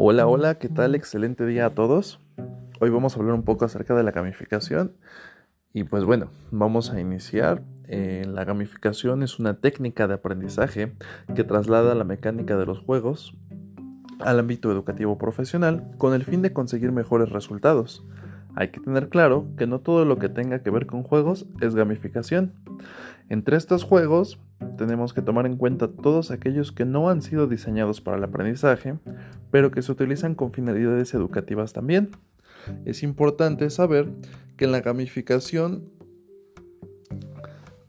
Hola, hola, ¿qué tal? Excelente día a todos. Hoy vamos a hablar un poco acerca de la gamificación. Y pues bueno, vamos a iniciar. Eh, la gamificación es una técnica de aprendizaje que traslada la mecánica de los juegos al ámbito educativo profesional con el fin de conseguir mejores resultados. Hay que tener claro que no todo lo que tenga que ver con juegos es gamificación. Entre estos juegos tenemos que tomar en cuenta todos aquellos que no han sido diseñados para el aprendizaje, pero que se utilizan con finalidades educativas también. Es importante saber que la gamificación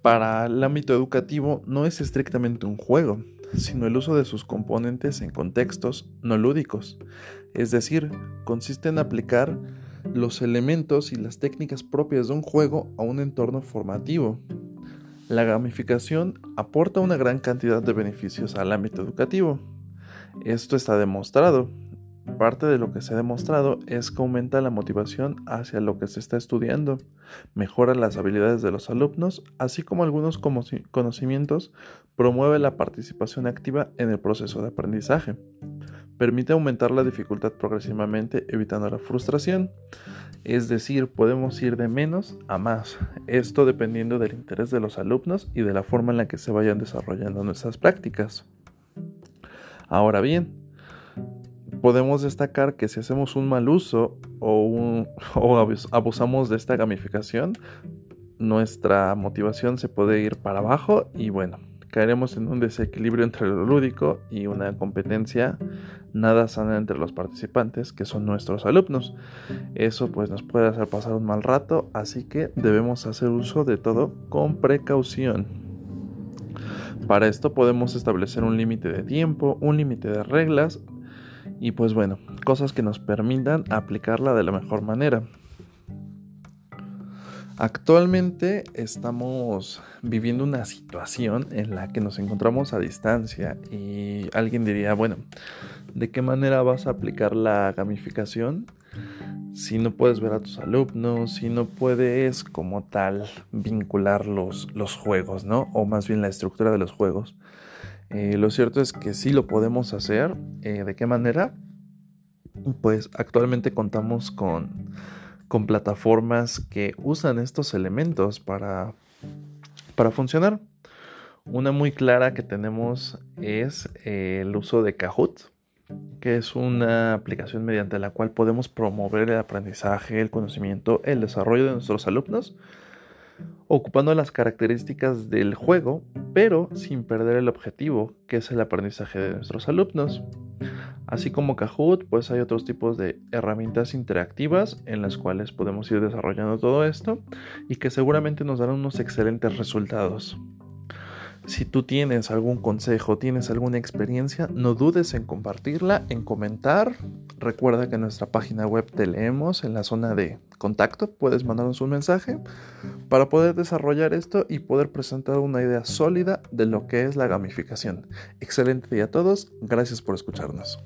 para el ámbito educativo no es estrictamente un juego, sino el uso de sus componentes en contextos no lúdicos. Es decir, consiste en aplicar los elementos y las técnicas propias de un juego a un entorno formativo. La gamificación aporta una gran cantidad de beneficios al ámbito educativo. Esto está demostrado. Parte de lo que se ha demostrado es que aumenta la motivación hacia lo que se está estudiando, mejora las habilidades de los alumnos, así como algunos conocimientos, promueve la participación activa en el proceso de aprendizaje permite aumentar la dificultad progresivamente evitando la frustración. Es decir, podemos ir de menos a más, esto dependiendo del interés de los alumnos y de la forma en la que se vayan desarrollando nuestras prácticas. Ahora bien, podemos destacar que si hacemos un mal uso o, abusamos de esta gamificación, nuestra motivación se puede ir para abajo y bueno, caeremos en un desequilibrio entre lo lúdico y una competencia nada sana entre los participantes que son nuestros alumnos. Eso pues nos puede hacer pasar un mal rato, así que debemos hacer uso de todo con precaución. Para esto podemos establecer un límite de tiempo, un límite de reglas y pues bueno, cosas que nos permitan aplicarla de la mejor manera. Actualmente estamos viviendo una situación en la que nos encontramos a distancia y alguien diría, bueno, ¿de qué manera vas a aplicar la gamificación si no puedes ver a tus alumnos, si no puedes como tal vincular los, los juegos, ¿no? O más bien la estructura de los juegos. Eh, lo cierto es que sí lo podemos hacer. Eh, ¿De qué manera? Pues actualmente contamos con con plataformas que usan estos elementos para, para funcionar. Una muy clara que tenemos es eh, el uso de Kahoot, que es una aplicación mediante la cual podemos promover el aprendizaje, el conocimiento, el desarrollo de nuestros alumnos, ocupando las características del juego, pero sin perder el objetivo, que es el aprendizaje de nuestros alumnos. Así como Kahoot, pues hay otros tipos de herramientas interactivas en las cuales podemos ir desarrollando todo esto y que seguramente nos darán unos excelentes resultados. Si tú tienes algún consejo, tienes alguna experiencia, no dudes en compartirla, en comentar. Recuerda que en nuestra página web te leemos en la zona de contacto. Puedes mandarnos un mensaje para poder desarrollar esto y poder presentar una idea sólida de lo que es la gamificación. Excelente día a todos. Gracias por escucharnos.